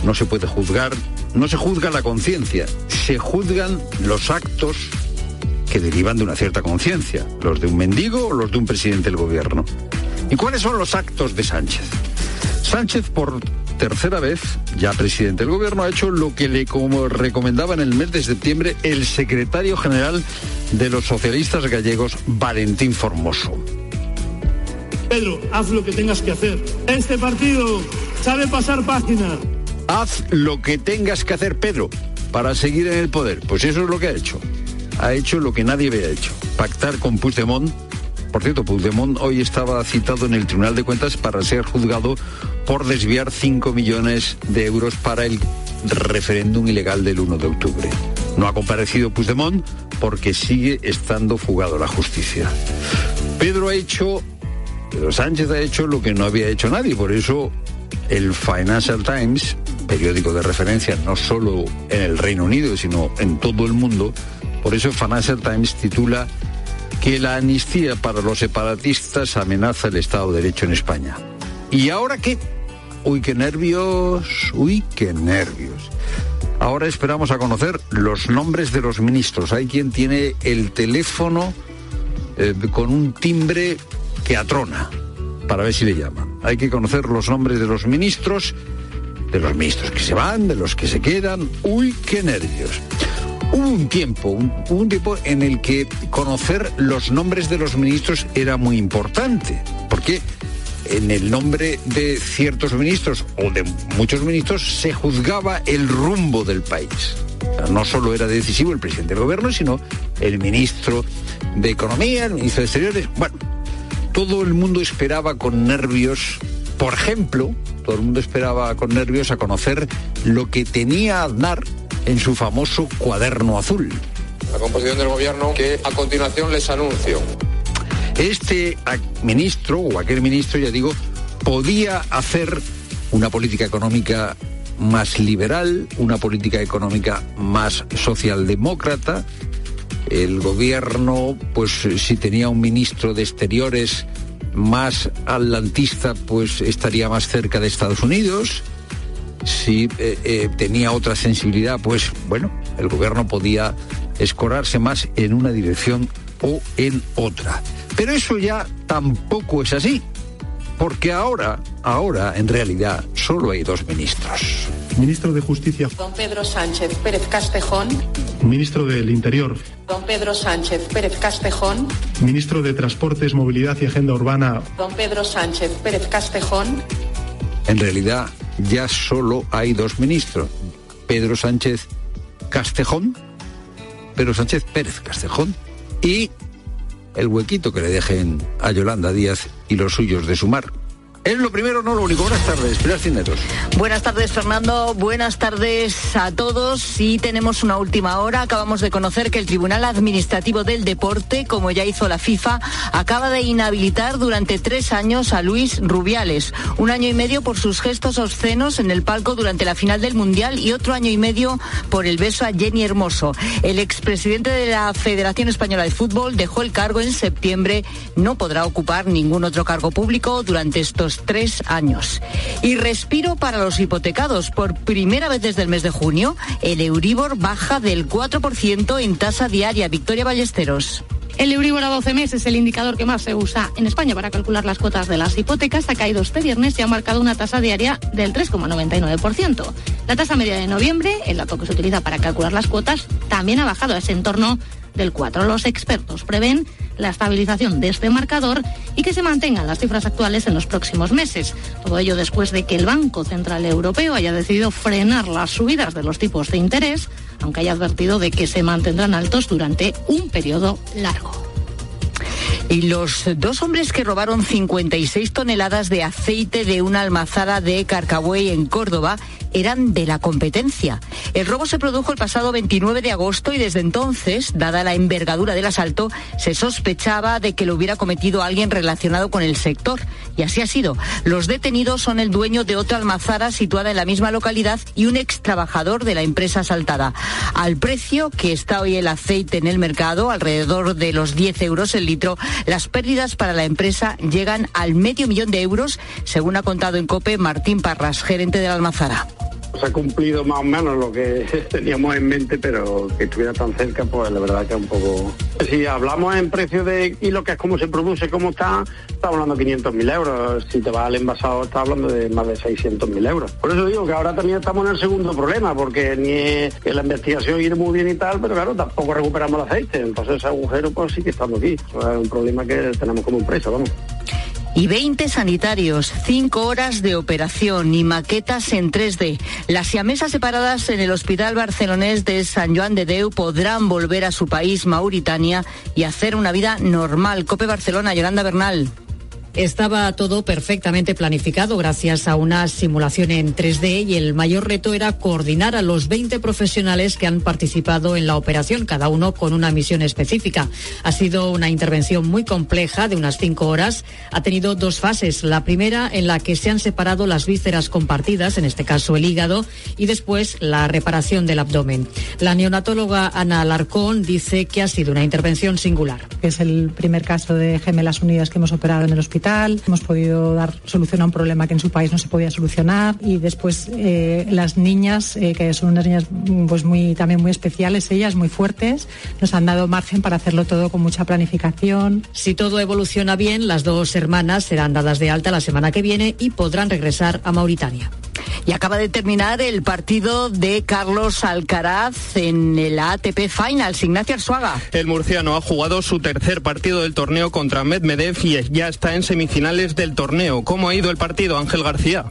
no se puede juzgar, no se juzga la conciencia, se juzgan los actos que derivan de una cierta conciencia, los de un mendigo o los de un presidente del gobierno. ¿Y cuáles son los actos de Sánchez? Sánchez, por tercera vez, ya presidente del gobierno, ha hecho lo que le como recomendaba en el mes de septiembre el secretario general de los socialistas gallegos, Valentín Formoso. Pedro, haz lo que tengas que hacer. Este partido sabe pasar página. Haz lo que tengas que hacer, Pedro, para seguir en el poder. Pues eso es lo que ha hecho. Ha hecho lo que nadie había hecho. Pactar con Puigdemont. Por cierto, Puigdemont hoy estaba citado en el Tribunal de Cuentas para ser juzgado por desviar 5 millones de euros para el referéndum ilegal del 1 de octubre. No ha comparecido Puigdemont porque sigue estando fugado la justicia. Pedro ha hecho, Pedro Sánchez ha hecho lo que no había hecho nadie, por eso el Financial Times, periódico de referencia no solo en el Reino Unido, sino en todo el mundo, por eso Financial Times titula que la amnistía para los separatistas amenaza el Estado de Derecho en España. ¿Y ahora qué? Uy, qué nervios, uy, qué nervios. Ahora esperamos a conocer los nombres de los ministros. Hay quien tiene el teléfono eh, con un timbre que atrona para ver si le llaman. Hay que conocer los nombres de los ministros, de los ministros que se van, de los que se quedan. Uy, qué nervios. Hubo un tiempo, un, tiempo en el que conocer los nombres de los ministros era muy importante, porque en el nombre de ciertos ministros o de muchos ministros se juzgaba el rumbo del país. No solo era decisivo el presidente del gobierno, sino el ministro de Economía, el ministro de Exteriores. Bueno, todo el mundo esperaba con nervios, por ejemplo, todo el mundo esperaba con nervios a conocer lo que tenía Aznar en su famoso cuaderno azul. La composición del gobierno que a continuación les anuncio. Este ministro o aquel ministro, ya digo, podía hacer una política económica más liberal, una política económica más socialdemócrata. El gobierno, pues si tenía un ministro de Exteriores más atlantista, pues estaría más cerca de Estados Unidos. Si eh, eh, tenía otra sensibilidad, pues bueno, el gobierno podía escorarse más en una dirección o en otra. Pero eso ya tampoco es así, porque ahora, ahora en realidad solo hay dos ministros. Ministro de Justicia. Don Pedro Sánchez Pérez Castejón. Ministro del Interior. Don Pedro Sánchez Pérez Castejón. Ministro de Transportes, Movilidad y Agenda Urbana. Don Pedro Sánchez Pérez Castejón. En realidad ya solo hay dos ministros. Pedro Sánchez Castejón, Pedro Sánchez Pérez Castejón y el huequito que le dejen a Yolanda Díaz y los suyos de sumar. Es lo primero, no lo único. Buenas tardes, Pilar Cineros. Buenas tardes, Fernando. Buenas tardes a todos. Y tenemos una última hora. Acabamos de conocer que el Tribunal Administrativo del Deporte, como ya hizo la FIFA, acaba de inhabilitar durante tres años a Luis Rubiales. Un año y medio por sus gestos obscenos en el palco durante la final del Mundial y otro año y medio por el beso a Jenny Hermoso. El expresidente de la Federación Española de Fútbol dejó el cargo en septiembre. No podrá ocupar ningún otro cargo público durante estos tres años. Y respiro para los hipotecados. Por primera vez desde el mes de junio, el Euribor baja del 4% en tasa diaria. Victoria Ballesteros. El Euribor a 12 meses es el indicador que más se usa en España para calcular las cuotas de las hipotecas. Ha caído este viernes y ha marcado una tasa diaria del 3,99%. La tasa media de noviembre, el dato que se utiliza para calcular las cuotas, también ha bajado a ese entorno del 4. Los expertos prevén la estabilización de este marcador y que se mantengan las cifras actuales en los próximos meses. Todo ello después de que el Banco Central Europeo haya decidido frenar las subidas de los tipos de interés, aunque haya advertido de que se mantendrán altos durante un periodo largo. Y los dos hombres que robaron 56 toneladas de aceite de una almazara de Carcabuey en Córdoba eran de la competencia. El robo se produjo el pasado 29 de agosto y desde entonces, dada la envergadura del asalto, se sospechaba de que lo hubiera cometido alguien relacionado con el sector. Y así ha sido. Los detenidos son el dueño de otra almazara situada en la misma localidad y un ex trabajador de la empresa asaltada. Al precio que está hoy el aceite en el mercado, alrededor de los 10 euros el litro, las pérdidas para la empresa llegan al medio millón de euros, según ha contado en COPE Martín Parras, gerente de la almazara se ha cumplido más o menos lo que [laughs] teníamos en mente, pero que estuviera tan cerca, pues la verdad que un poco... Si hablamos en precio de y lo que es cómo se produce, cómo está, estamos hablando de 500.000 euros. Si te vas al envasado, estás hablando de más de 600.000 euros. Por eso digo que ahora también estamos en el segundo problema, porque ni la investigación irá muy bien y tal, pero claro, tampoco recuperamos el aceite. Entonces ese agujero pues sí que estamos aquí. es un problema que tenemos como empresa, vamos y 20 sanitarios, 5 horas de operación y maquetas en 3D. Las siamesas separadas en el Hospital Barcelonés de San Joan de Deu podrán volver a su país, Mauritania, y hacer una vida normal. Cope Barcelona, Yolanda Bernal. Estaba todo perfectamente planificado gracias a una simulación en 3D y el mayor reto era coordinar a los 20 profesionales que han participado en la operación, cada uno con una misión específica. Ha sido una intervención muy compleja de unas cinco horas. Ha tenido dos fases. La primera en la que se han separado las vísceras compartidas, en este caso el hígado, y después la reparación del abdomen. La neonatóloga Ana Alarcón dice que ha sido una intervención singular. Es el primer caso de gemelas unidas que hemos operado en el hospital Hemos podido dar solución a un problema que en su país no se podía solucionar y después eh, las niñas, eh, que son unas niñas pues muy también muy especiales, ellas muy fuertes, nos han dado margen para hacerlo todo con mucha planificación. Si todo evoluciona bien, las dos hermanas serán dadas de alta la semana que viene y podrán regresar a Mauritania. Y acaba de terminar el partido de Carlos Alcaraz en el ATP Finals. Ignacio Arzuaga. El murciano ha jugado su tercer partido del torneo contra Medvedev y ya está en semifinales del torneo. ¿Cómo ha ido el partido, Ángel García?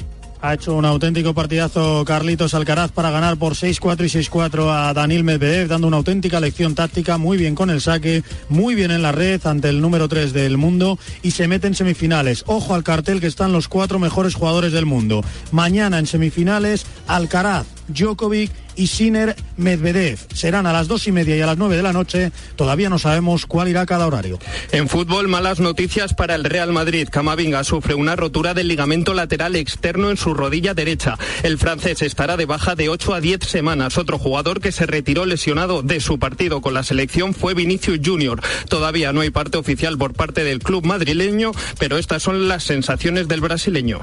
Ha hecho un auténtico partidazo Carlitos Alcaraz para ganar por 6-4 y 6-4 a Daniel Medvedev, dando una auténtica lección táctica, muy bien con el saque, muy bien en la red ante el número 3 del mundo y se mete en semifinales. Ojo al cartel que están los cuatro mejores jugadores del mundo. Mañana en semifinales, Alcaraz, Djokovic y Sinner Medvedev. Serán a las dos y media y a las nueve de la noche. Todavía no sabemos cuál irá cada horario. En fútbol, malas noticias para el Real Madrid. Camavinga sufre una rotura del ligamento lateral externo en su rodilla derecha. El francés estará de baja de 8 a 10 semanas. Otro jugador que se retiró lesionado de su partido con la selección fue Vinicius Junior. Todavía no hay parte oficial por parte del club madrileño, pero estas son las sensaciones del brasileño.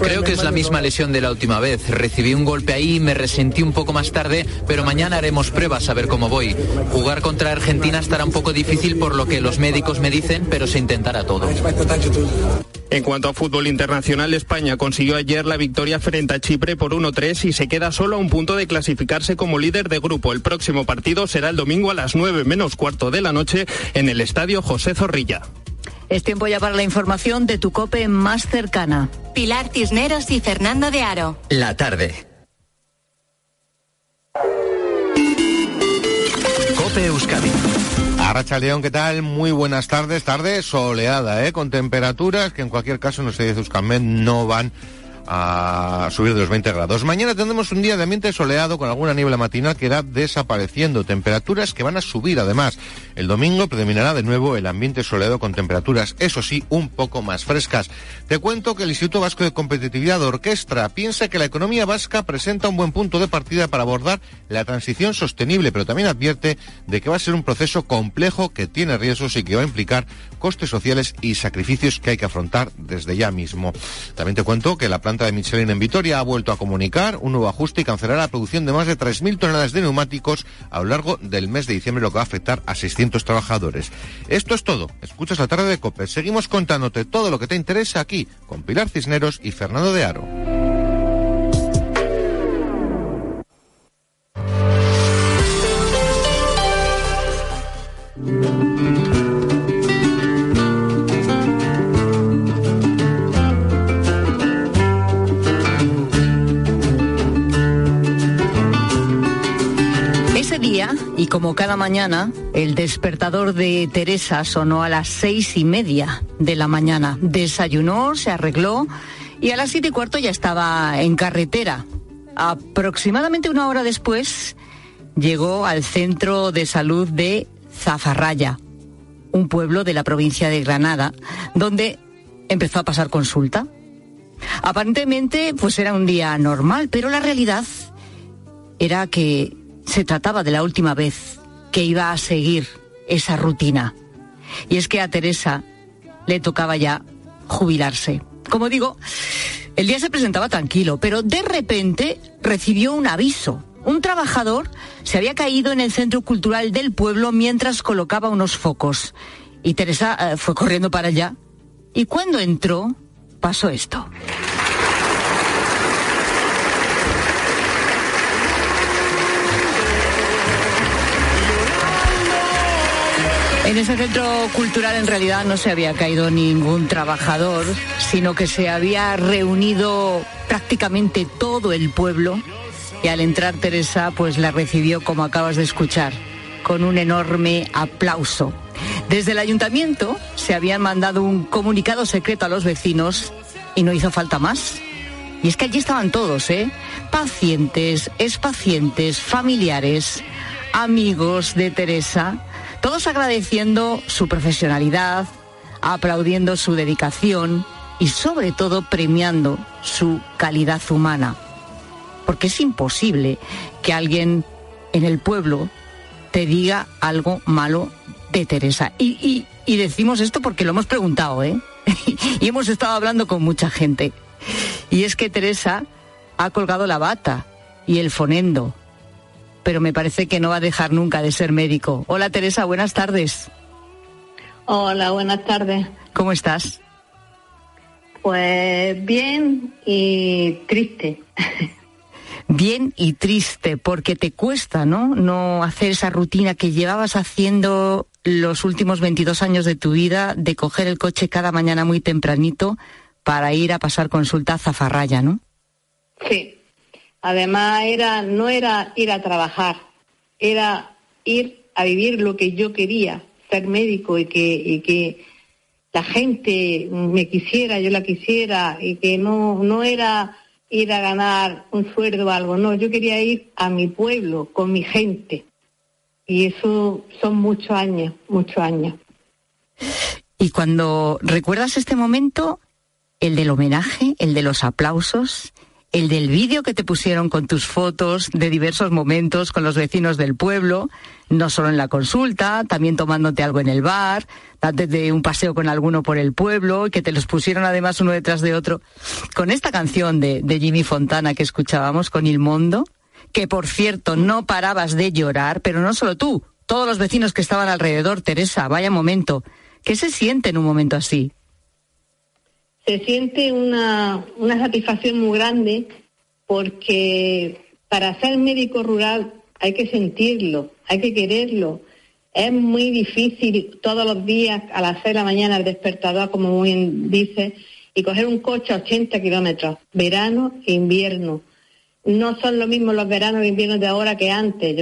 Creo que es la misma lesión de la última vez. Recibí un golpe ahí, me resentí un poco más tarde, pero mañana haremos pruebas a ver cómo voy. Jugar contra Argentina estará un poco difícil por lo que los médicos me dicen, pero se intentará todo. En cuanto a fútbol internacional, España consiguió ayer la victoria frente a Chipre por 1-3 y se queda solo a un punto de clasificarse como líder de grupo. El próximo partido será el domingo a las 9 menos cuarto de la noche en el estadio José Zorrilla. Es tiempo ya para la información de tu cope más cercana. Pilar Cisneros y Fernando de Aro. La tarde. Cope Euskadi. Arracha León, ¿qué tal? Muy buenas tardes. Tarde soleada, ¿eh? Con temperaturas que en cualquier caso, no sé, de Euskalmet no van a subir de los 20 grados. Mañana tendremos un día de ambiente soleado con alguna niebla matinal que irá desapareciendo. Temperaturas que van a subir además. El domingo predominará de nuevo el ambiente soleado con temperaturas, eso sí, un poco más frescas. Te cuento que el Instituto Vasco de Competitividad de Orquestra piensa que la economía vasca presenta un buen punto de partida para abordar la transición sostenible, pero también advierte de que va a ser un proceso complejo que tiene riesgos y que va a implicar costes sociales y sacrificios que hay que afrontar desde ya mismo. También te cuento que la planta de Michelin en Vitoria ha vuelto a comunicar un nuevo ajuste y cancelará la producción de más de 3.000 toneladas de neumáticos a lo largo del mes de diciembre, lo que va a afectar a 600 trabajadores. Esto es todo. Escuchas la tarde de COPE. Seguimos contándote todo lo que te interesa aquí con Pilar Cisneros y Fernando de Aro. Y como cada mañana, el despertador de Teresa sonó a las seis y media de la mañana. Desayunó, se arregló y a las siete y cuarto ya estaba en carretera. Aproximadamente una hora después llegó al centro de salud de Zafarraya, un pueblo de la provincia de Granada, donde empezó a pasar consulta. Aparentemente, pues era un día normal, pero la realidad era que se trataba de la última vez que iba a seguir esa rutina. Y es que a Teresa le tocaba ya jubilarse. Como digo, el día se presentaba tranquilo, pero de repente recibió un aviso. Un trabajador se había caído en el centro cultural del pueblo mientras colocaba unos focos. Y Teresa eh, fue corriendo para allá. Y cuando entró, pasó esto. En ese centro cultural en realidad no se había caído ningún trabajador, sino que se había reunido prácticamente todo el pueblo y al entrar Teresa pues la recibió como acabas de escuchar, con un enorme aplauso. Desde el ayuntamiento se habían mandado un comunicado secreto a los vecinos y no hizo falta más. Y es que allí estaban todos, ¿eh? Pacientes, expacientes, familiares, amigos de Teresa todos agradeciendo su profesionalidad, aplaudiendo su dedicación y sobre todo premiando su calidad humana. Porque es imposible que alguien en el pueblo te diga algo malo de Teresa. Y, y decimos esto porque lo hemos preguntado, ¿eh? [laughs] y hemos estado hablando con mucha gente. Y es que Teresa ha colgado la bata y el fonendo pero me parece que no va a dejar nunca de ser médico. Hola Teresa, buenas tardes. Hola, buenas tardes. ¿Cómo estás? Pues bien y triste. Bien y triste, porque te cuesta, ¿no? No hacer esa rutina que llevabas haciendo los últimos 22 años de tu vida, de coger el coche cada mañana muy tempranito para ir a pasar consulta a Zafarraya, ¿no? Sí, Además era no era ir a trabajar, era ir a vivir lo que yo quería, ser médico y que, la gente me quisiera, yo la quisiera y que no, no era ir a ganar un sueldo o algo, no, yo quería ir a mi pueblo, con mi gente. Y eso son muchos años, muchos años. Y cuando recuerdas este momento, el del homenaje, el de los aplausos, el del vídeo que te pusieron con tus fotos de diversos momentos con los vecinos del pueblo, no solo en la consulta, también tomándote algo en el bar, dándote un paseo con alguno por el pueblo, que te los pusieron además uno detrás de otro, con esta canción de, de Jimmy Fontana que escuchábamos con Il Mondo, que por cierto no parabas de llorar, pero no solo tú, todos los vecinos que estaban alrededor, Teresa, vaya momento, ¿qué se siente en un momento así? Se siente una, una satisfacción muy grande porque para ser médico rural hay que sentirlo, hay que quererlo. Es muy difícil todos los días a las 6 de la mañana el despertador, como muy bien dice, y coger un coche a 80 kilómetros, verano e invierno. No son lo mismo los veranos e inviernos de ahora que antes.